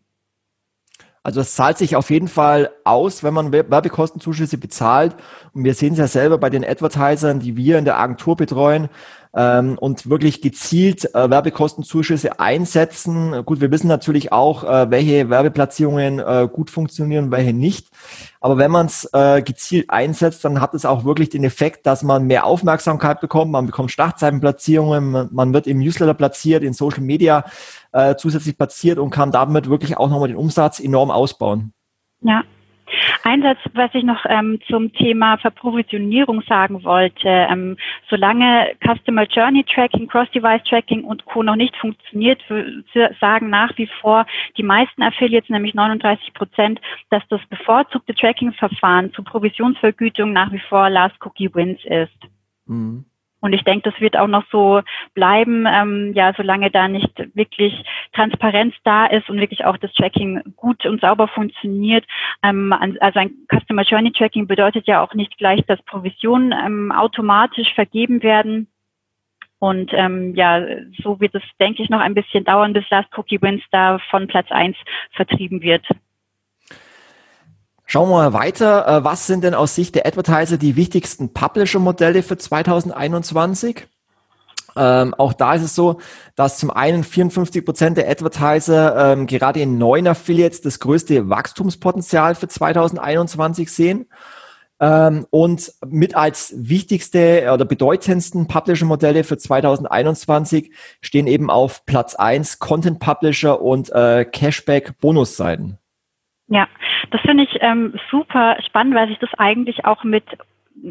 Also es zahlt sich auf jeden Fall aus, wenn man Werbekostenzuschüsse bezahlt. Und wir sehen es ja selber bei den Advertisern, die wir in der Agentur betreuen ähm, und wirklich gezielt äh, Werbekostenzuschüsse einsetzen. Gut, wir wissen natürlich auch, äh, welche Werbeplatzierungen äh, gut funktionieren, welche nicht. Aber wenn man es äh, gezielt einsetzt, dann hat es auch wirklich den Effekt, dass man mehr Aufmerksamkeit bekommt. Man bekommt Startzeitenplatzierungen, man, man wird im Newsletter platziert, in Social Media äh, zusätzlich platziert und kann damit wirklich auch nochmal den Umsatz enorm ausbauen. Ja, ein Satz, was ich noch ähm, zum Thema Verprovisionierung sagen wollte. Ähm, solange Customer Journey Tracking, Cross-Device Tracking und Co. noch nicht funktioniert, sagen nach wie vor die meisten Affiliates, nämlich 39 Prozent, dass das bevorzugte Tracking-Verfahren zur Provisionsvergütung nach wie vor Last Cookie Wins ist. Mhm. Und ich denke, das wird auch noch so bleiben, ähm, ja, solange da nicht wirklich Transparenz da ist und wirklich auch das Tracking gut und sauber funktioniert. Ähm, also ein Customer Journey Tracking bedeutet ja auch nicht gleich, dass Provisionen ähm, automatisch vergeben werden. Und ähm, ja, so wird es, denke ich, noch ein bisschen dauern, bis Last Cookie Wins da von Platz eins vertrieben wird. Schauen wir mal weiter. Äh, was sind denn aus Sicht der Advertiser die wichtigsten Publisher-Modelle für 2021? Ähm, auch da ist es so, dass zum einen 54 Prozent der Advertiser ähm, gerade in neuen Affiliates das größte Wachstumspotenzial für 2021 sehen. Ähm, und mit als wichtigste oder bedeutendsten Publisher-Modelle für 2021 stehen eben auf Platz eins Content Publisher und äh, Cashback-Bonusseiten. Ja, das finde ich ähm, super spannend, weil sich das eigentlich auch mit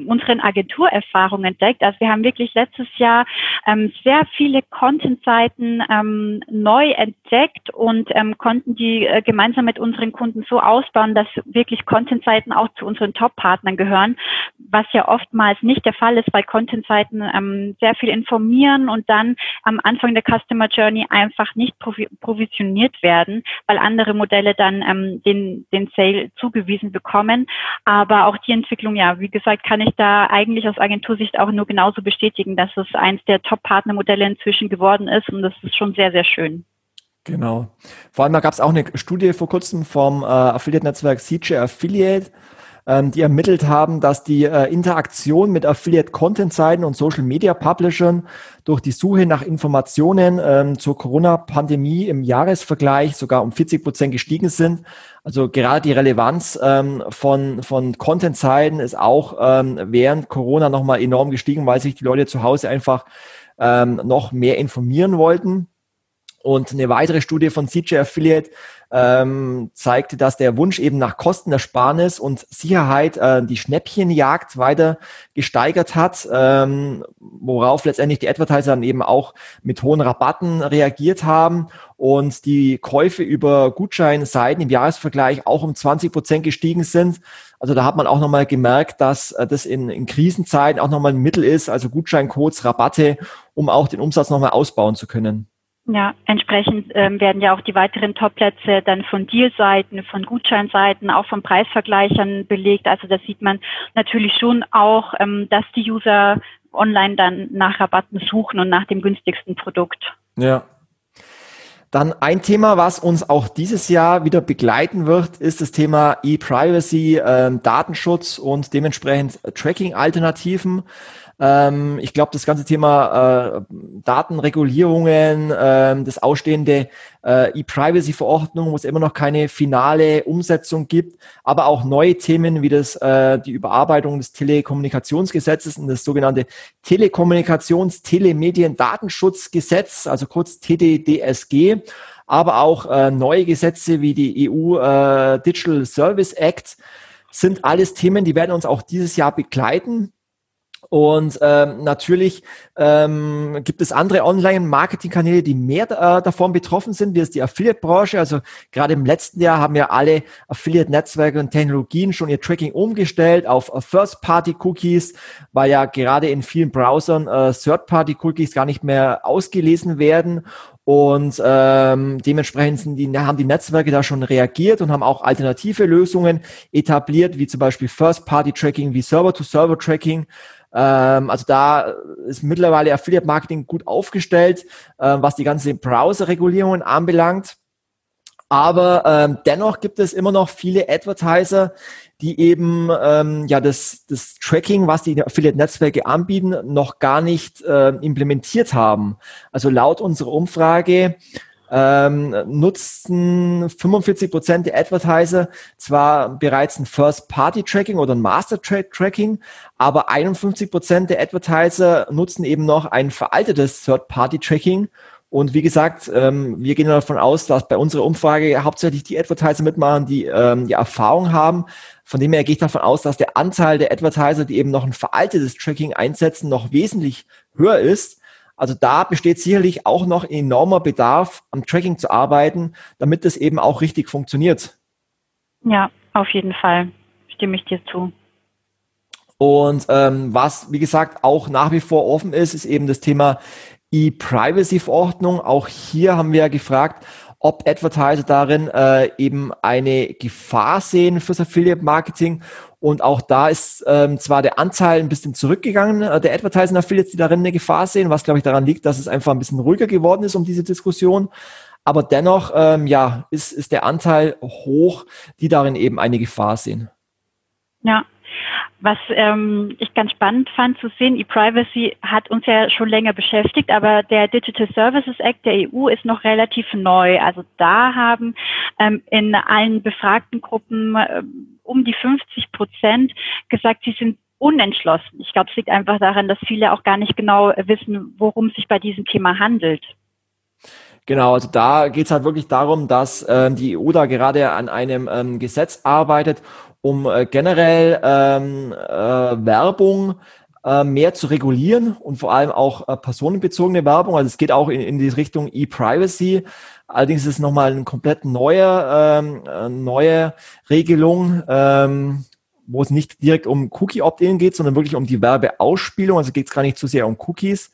unseren Agenturerfahrungen entdeckt. Also wir haben wirklich letztes Jahr ähm, sehr viele Content-Seiten ähm, neu entdeckt und ähm, konnten die äh, gemeinsam mit unseren Kunden so ausbauen, dass wirklich Content-Seiten auch zu unseren Top-Partnern gehören, was ja oftmals nicht der Fall ist, weil Content-Seiten ähm, sehr viel informieren und dann am Anfang der Customer Journey einfach nicht provisioniert werden, weil andere Modelle dann ähm, den, den Sale zugewiesen bekommen. Aber auch die Entwicklung, ja, wie gesagt, kann ich da eigentlich aus Agentursicht auch nur genauso bestätigen, dass es eins der Top-Partnermodelle inzwischen geworden ist und das ist schon sehr, sehr schön. Genau. Vor allem, da gab es auch eine Studie vor kurzem vom äh, Affiliate-Netzwerk CJ Affiliate, ähm, die ermittelt haben, dass die äh, Interaktion mit Affiliate-Content-Seiten und Social-Media-Publishern durch die Suche nach Informationen ähm, zur Corona-Pandemie im Jahresvergleich sogar um 40 Prozent gestiegen sind. Also gerade die Relevanz ähm, von, von Content-Seiten ist auch ähm, während Corona nochmal enorm gestiegen, weil sich die Leute zu Hause einfach ähm, noch mehr informieren wollten. Und eine weitere Studie von CJ Affiliate ähm, zeigte, dass der Wunsch eben nach Kostenersparnis und Sicherheit äh, die Schnäppchenjagd weiter gesteigert hat, ähm, worauf letztendlich die Advertiser dann eben auch mit hohen Rabatten reagiert haben und die Käufe über Gutscheinseiten im Jahresvergleich auch um 20 Prozent gestiegen sind. Also da hat man auch nochmal gemerkt, dass äh, das in, in Krisenzeiten auch nochmal ein Mittel ist, also Gutscheincodes, Rabatte, um auch den Umsatz nochmal ausbauen zu können. Ja, entsprechend ähm, werden ja auch die weiteren Topplätze dann von Dealseiten, von Gutscheinseiten, auch von Preisvergleichern belegt. Also da sieht man natürlich schon auch, ähm, dass die User online dann nach Rabatten suchen und nach dem günstigsten Produkt. Ja. Dann ein Thema, was uns auch dieses Jahr wieder begleiten wird, ist das Thema E-Privacy, ähm, Datenschutz und dementsprechend Tracking-Alternativen. Ähm, ich glaube, das ganze Thema äh, Datenregulierungen, äh, das ausstehende äh, E-Privacy-Verordnung, wo es immer noch keine finale Umsetzung gibt, aber auch neue Themen wie das, äh, die Überarbeitung des Telekommunikationsgesetzes und das sogenannte Telekommunikations-, Telemedien-, Datenschutzgesetz, also kurz TDDSG aber auch äh, neue Gesetze wie die EU äh, Digital Service Act sind alles Themen, die werden uns auch dieses Jahr begleiten. Und ähm, natürlich ähm, gibt es andere Online-Marketing-Kanäle, die mehr äh, davon betroffen sind, wie es die Affiliate-Branche. Also gerade im letzten Jahr haben ja alle Affiliate-Netzwerke und Technologien schon ihr Tracking umgestellt auf First-Party-Cookies, weil ja gerade in vielen Browsern äh, Third-Party-Cookies gar nicht mehr ausgelesen werden. Und ähm, dementsprechend sind die, haben die Netzwerke da schon reagiert und haben auch alternative Lösungen etabliert, wie zum Beispiel First-Party-Tracking, wie Server-to-Server-Tracking. Ähm, also da ist mittlerweile Affiliate Marketing gut aufgestellt, äh, was die ganze Browser-Regulierungen anbelangt. Aber ähm, dennoch gibt es immer noch viele Advertiser, die eben ähm, ja das, das Tracking, was die Affiliate-Netzwerke anbieten, noch gar nicht äh, implementiert haben. Also laut unserer Umfrage ähm, nutzen 45 Prozent der Advertiser zwar bereits ein First-Party-Tracking oder ein Master-Tracking, aber 51 Prozent der Advertiser nutzen eben noch ein veraltetes Third-Party-Tracking und wie gesagt, ähm, wir gehen davon aus, dass bei unserer Umfrage hauptsächlich die Advertiser mitmachen, die ähm, die Erfahrung haben. Von dem her gehe ich davon aus, dass der Anteil der Advertiser, die eben noch ein veraltetes Tracking einsetzen, noch wesentlich höher ist. Also da besteht sicherlich auch noch enormer Bedarf, am Tracking zu arbeiten, damit es eben auch richtig funktioniert. Ja, auf jeden Fall stimme ich dir zu. Und ähm, was, wie gesagt, auch nach wie vor offen ist, ist eben das Thema E-Privacy-Verordnung. Auch hier haben wir ja gefragt, ob Advertiser darin äh, eben eine Gefahr sehen fürs Affiliate-Marketing. Und auch da ist ähm, zwar der Anteil ein bisschen zurückgegangen, äh, der Advertising-Affiliates, die darin eine Gefahr sehen, was glaube ich daran liegt, dass es einfach ein bisschen ruhiger geworden ist um diese Diskussion. Aber dennoch, ähm, ja, ist, ist der Anteil hoch, die darin eben eine Gefahr sehen. Ja, was ähm, ich ganz spannend fand zu sehen, E-Privacy hat uns ja schon länger beschäftigt, aber der Digital Services Act der EU ist noch relativ neu. Also da haben ähm, in allen befragten Gruppen äh, um die 50 Prozent gesagt, sie sind unentschlossen. Ich glaube, es liegt einfach daran, dass viele auch gar nicht genau wissen, worum es sich bei diesem Thema handelt. Genau, also da geht es halt wirklich darum, dass ähm, die EU da gerade an einem ähm, Gesetz arbeitet, um äh, generell ähm, äh, Werbung äh, mehr zu regulieren und vor allem auch äh, personenbezogene Werbung. Also es geht auch in, in die Richtung E-Privacy. Allerdings ist es nochmal eine komplett neue, ähm, äh, neue Regelung, ähm, wo es nicht direkt um Cookie-Opt-in geht, sondern wirklich um die Werbeausspielung. Also geht es gar nicht zu sehr um Cookies.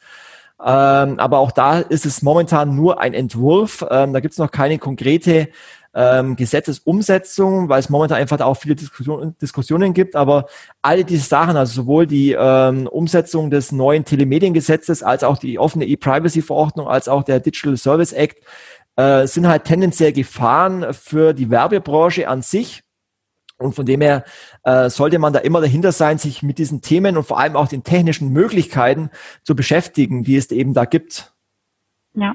Ähm, aber auch da ist es momentan nur ein Entwurf. Ähm, da gibt es noch keine konkrete ähm, Gesetzesumsetzung, weil es momentan einfach auch viele Diskussion, Diskussionen gibt. Aber alle diese Sachen, also sowohl die ähm, Umsetzung des neuen Telemediengesetzes als auch die offene E-Privacy-Verordnung als auch der Digital Service Act äh, sind halt tendenziell Gefahren für die Werbebranche an sich. Und von dem her äh, sollte man da immer dahinter sein, sich mit diesen Themen und vor allem auch den technischen Möglichkeiten zu beschäftigen, die es eben da gibt. Ja.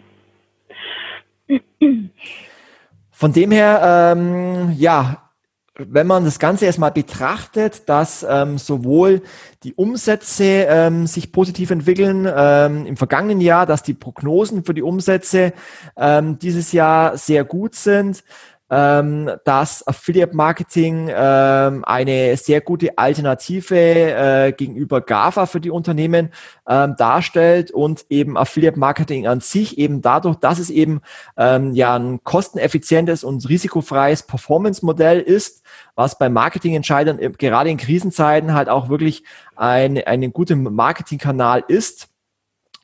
Von dem her, ähm, ja, wenn man das Ganze erstmal betrachtet, dass ähm, sowohl die Umsätze ähm, sich positiv entwickeln ähm, im vergangenen Jahr, dass die Prognosen für die Umsätze ähm, dieses Jahr sehr gut sind, ähm, dass Affiliate Marketing ähm, eine sehr gute Alternative äh, gegenüber GAFA für die Unternehmen ähm, darstellt und eben Affiliate Marketing an sich eben dadurch, dass es eben ähm, ja ein kosteneffizientes und risikofreies Performance-Modell ist, was bei Marketingentscheidern gerade in Krisenzeiten halt auch wirklich ein, ein guter Marketingkanal ist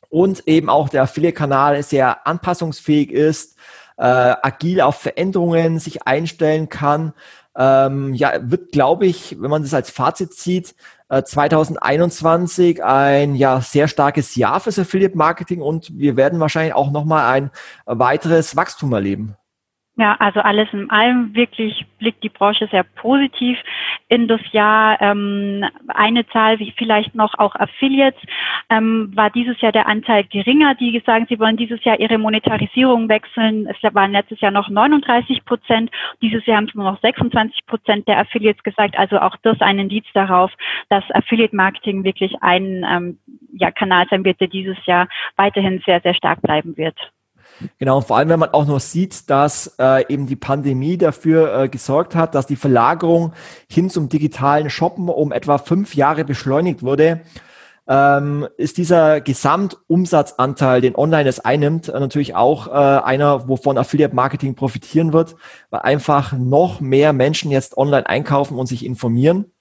und eben auch der Affiliate-Kanal sehr anpassungsfähig ist, äh, agil auf Veränderungen sich einstellen kann. Ähm, ja, wird, glaube ich, wenn man das als Fazit sieht, äh, 2021 ein ja sehr starkes Jahr fürs Affiliate Marketing und wir werden wahrscheinlich auch nochmal ein weiteres Wachstum erleben. Ja, also alles in allem wirklich blickt die Branche sehr positiv in das Jahr. Ähm, eine Zahl, wie vielleicht noch auch Affiliates, ähm, war dieses Jahr der Anteil geringer, die sagen, sie wollen dieses Jahr ihre Monetarisierung wechseln. Es waren letztes Jahr noch 39 Prozent. Dieses Jahr haben es nur noch 26 Prozent der Affiliates gesagt. Also auch das ein Indiz darauf, dass Affiliate Marketing wirklich ein ähm, ja, Kanal sein wird, der dieses Jahr weiterhin sehr, sehr stark bleiben wird. Genau, und vor allem, wenn man auch noch sieht, dass äh, eben die Pandemie dafür äh, gesorgt hat, dass die Verlagerung hin zum digitalen Shoppen um etwa fünf Jahre beschleunigt wurde, ähm, ist dieser Gesamtumsatzanteil, den online es einnimmt, äh, natürlich auch äh, einer, wovon Affiliate Marketing profitieren wird, weil einfach noch mehr Menschen jetzt online einkaufen und sich informieren.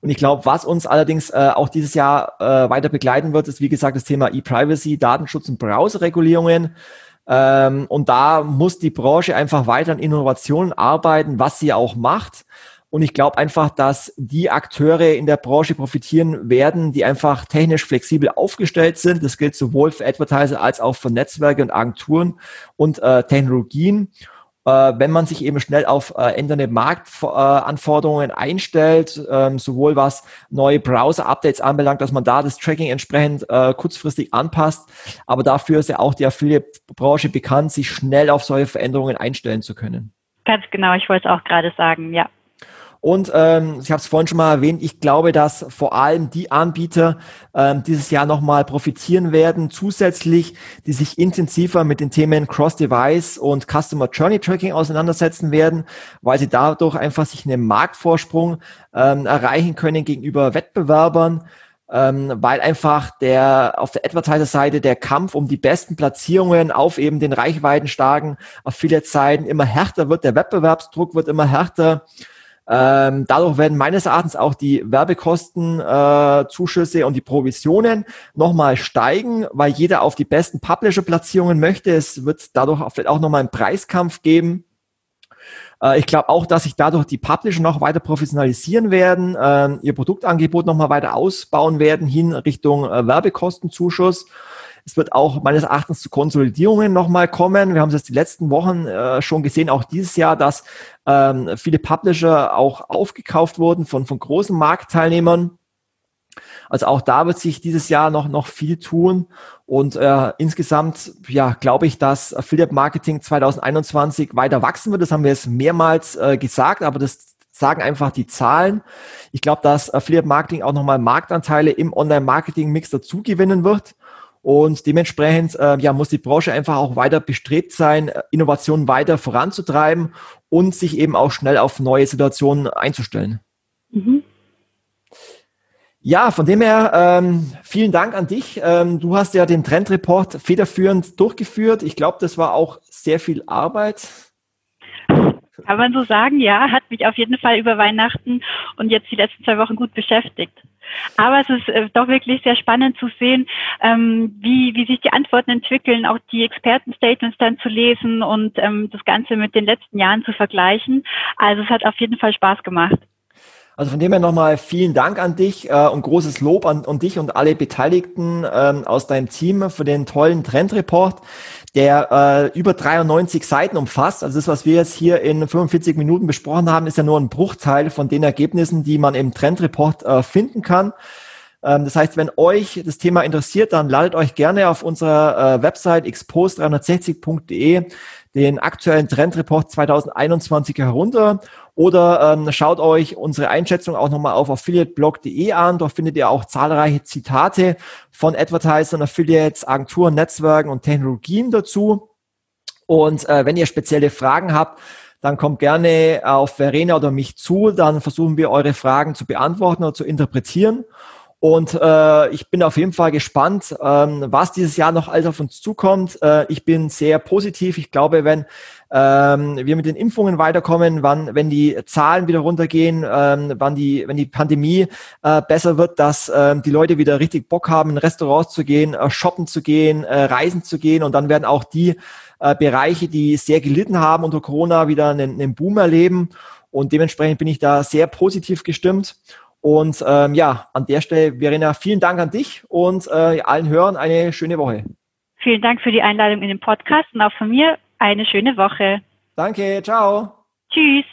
Und ich glaube, was uns allerdings äh, auch dieses Jahr äh, weiter begleiten wird, ist wie gesagt das Thema E-Privacy, Datenschutz und Browserregulierungen. Ähm, und da muss die Branche einfach weiter an Innovationen arbeiten, was sie auch macht. Und ich glaube einfach, dass die Akteure in der Branche profitieren werden, die einfach technisch flexibel aufgestellt sind. Das gilt sowohl für Advertiser als auch für Netzwerke und Agenturen und äh, Technologien. Äh, wenn man sich eben schnell auf äh, ändernde Marktanforderungen einstellt, ähm, sowohl was neue Browser-Updates anbelangt, dass man da das Tracking entsprechend äh, kurzfristig anpasst. Aber dafür ist ja auch die Affiliate-Branche bekannt, sich schnell auf solche Veränderungen einstellen zu können. Ganz genau, ich wollte es auch gerade sagen, ja. Und ähm, ich habe es vorhin schon mal erwähnt, ich glaube, dass vor allem die Anbieter ähm, dieses Jahr nochmal profitieren werden, zusätzlich, die sich intensiver mit den Themen Cross-Device und Customer Journey Tracking auseinandersetzen werden, weil sie dadurch einfach sich einen Marktvorsprung ähm, erreichen können gegenüber Wettbewerbern. Ähm, weil einfach der auf der Advertiser-Seite der Kampf um die besten Platzierungen auf eben den reichweitenstarken Affiliate-Seiten immer härter wird, der Wettbewerbsdruck wird immer härter. Ähm, dadurch werden meines Erachtens auch die Werbekosten, äh, Zuschüsse und die Provisionen nochmal steigen, weil jeder auf die besten Publisher-Platzierungen möchte. Es wird dadurch vielleicht auch nochmal einen Preiskampf geben. Äh, ich glaube auch, dass sich dadurch die Publisher noch weiter professionalisieren werden, äh, ihr Produktangebot nochmal weiter ausbauen werden hin Richtung äh, Werbekostenzuschuss. Es wird auch meines Erachtens zu Konsolidierungen nochmal kommen. Wir haben es jetzt die letzten Wochen äh, schon gesehen, auch dieses Jahr, dass ähm, viele Publisher auch aufgekauft wurden von, von großen Marktteilnehmern. Also auch da wird sich dieses Jahr noch, noch viel tun. Und äh, insgesamt, ja, glaube ich, dass Affiliate Marketing 2021 weiter wachsen wird. Das haben wir jetzt mehrmals äh, gesagt, aber das sagen einfach die Zahlen. Ich glaube, dass Affiliate Marketing auch nochmal Marktanteile im Online-Marketing-Mix dazu gewinnen wird. Und dementsprechend äh, ja, muss die Branche einfach auch weiter bestrebt sein, äh, Innovationen weiter voranzutreiben und sich eben auch schnell auf neue Situationen einzustellen. Mhm. Ja, von dem her ähm, vielen Dank an dich. Ähm, du hast ja den Trendreport federführend durchgeführt. Ich glaube, das war auch sehr viel Arbeit. Kann man so sagen, ja, hat mich auf jeden Fall über Weihnachten und jetzt die letzten zwei Wochen gut beschäftigt. Aber es ist äh, doch wirklich sehr spannend zu sehen, ähm, wie, wie sich die Antworten entwickeln, auch die Expertenstatements dann zu lesen und ähm, das Ganze mit den letzten Jahren zu vergleichen. Also es hat auf jeden Fall Spaß gemacht. Also von dem her nochmal vielen Dank an dich äh, und großes Lob an, an dich und alle Beteiligten ähm, aus deinem Team für den tollen Trendreport, der äh, über 93 Seiten umfasst. Also das, was wir jetzt hier in 45 Minuten besprochen haben, ist ja nur ein Bruchteil von den Ergebnissen, die man im Trendreport äh, finden kann. Ähm, das heißt, wenn euch das Thema interessiert, dann ladet euch gerne auf unserer äh, Website expose360.de den aktuellen Trendreport 2021 herunter oder ähm, schaut euch unsere Einschätzung auch nochmal auf affiliateblog.de an. Dort findet ihr auch zahlreiche Zitate von Advertisern, Affiliates, Agenturen, Netzwerken und Technologien dazu. Und äh, wenn ihr spezielle Fragen habt, dann kommt gerne auf Verena oder mich zu. Dann versuchen wir eure Fragen zu beantworten oder zu interpretieren. Und äh, ich bin auf jeden Fall gespannt, ähm, was dieses Jahr noch alles auf uns zukommt. Äh, ich bin sehr positiv. Ich glaube, wenn ähm, wir mit den Impfungen weiterkommen, wann, wenn die Zahlen wieder runtergehen, ähm, wann die, wenn die Pandemie äh, besser wird, dass ähm, die Leute wieder richtig Bock haben, in Restaurants zu gehen, äh, shoppen zu gehen, äh, reisen zu gehen und dann werden auch die äh, Bereiche, die sehr gelitten haben unter Corona, wieder einen, einen Boom erleben. Und dementsprechend bin ich da sehr positiv gestimmt. Und ähm, ja, an der Stelle, Verena, vielen Dank an dich und äh, allen Hörern eine schöne Woche. Vielen Dank für die Einladung in den Podcast und auch von mir eine schöne Woche. Danke, ciao. Tschüss.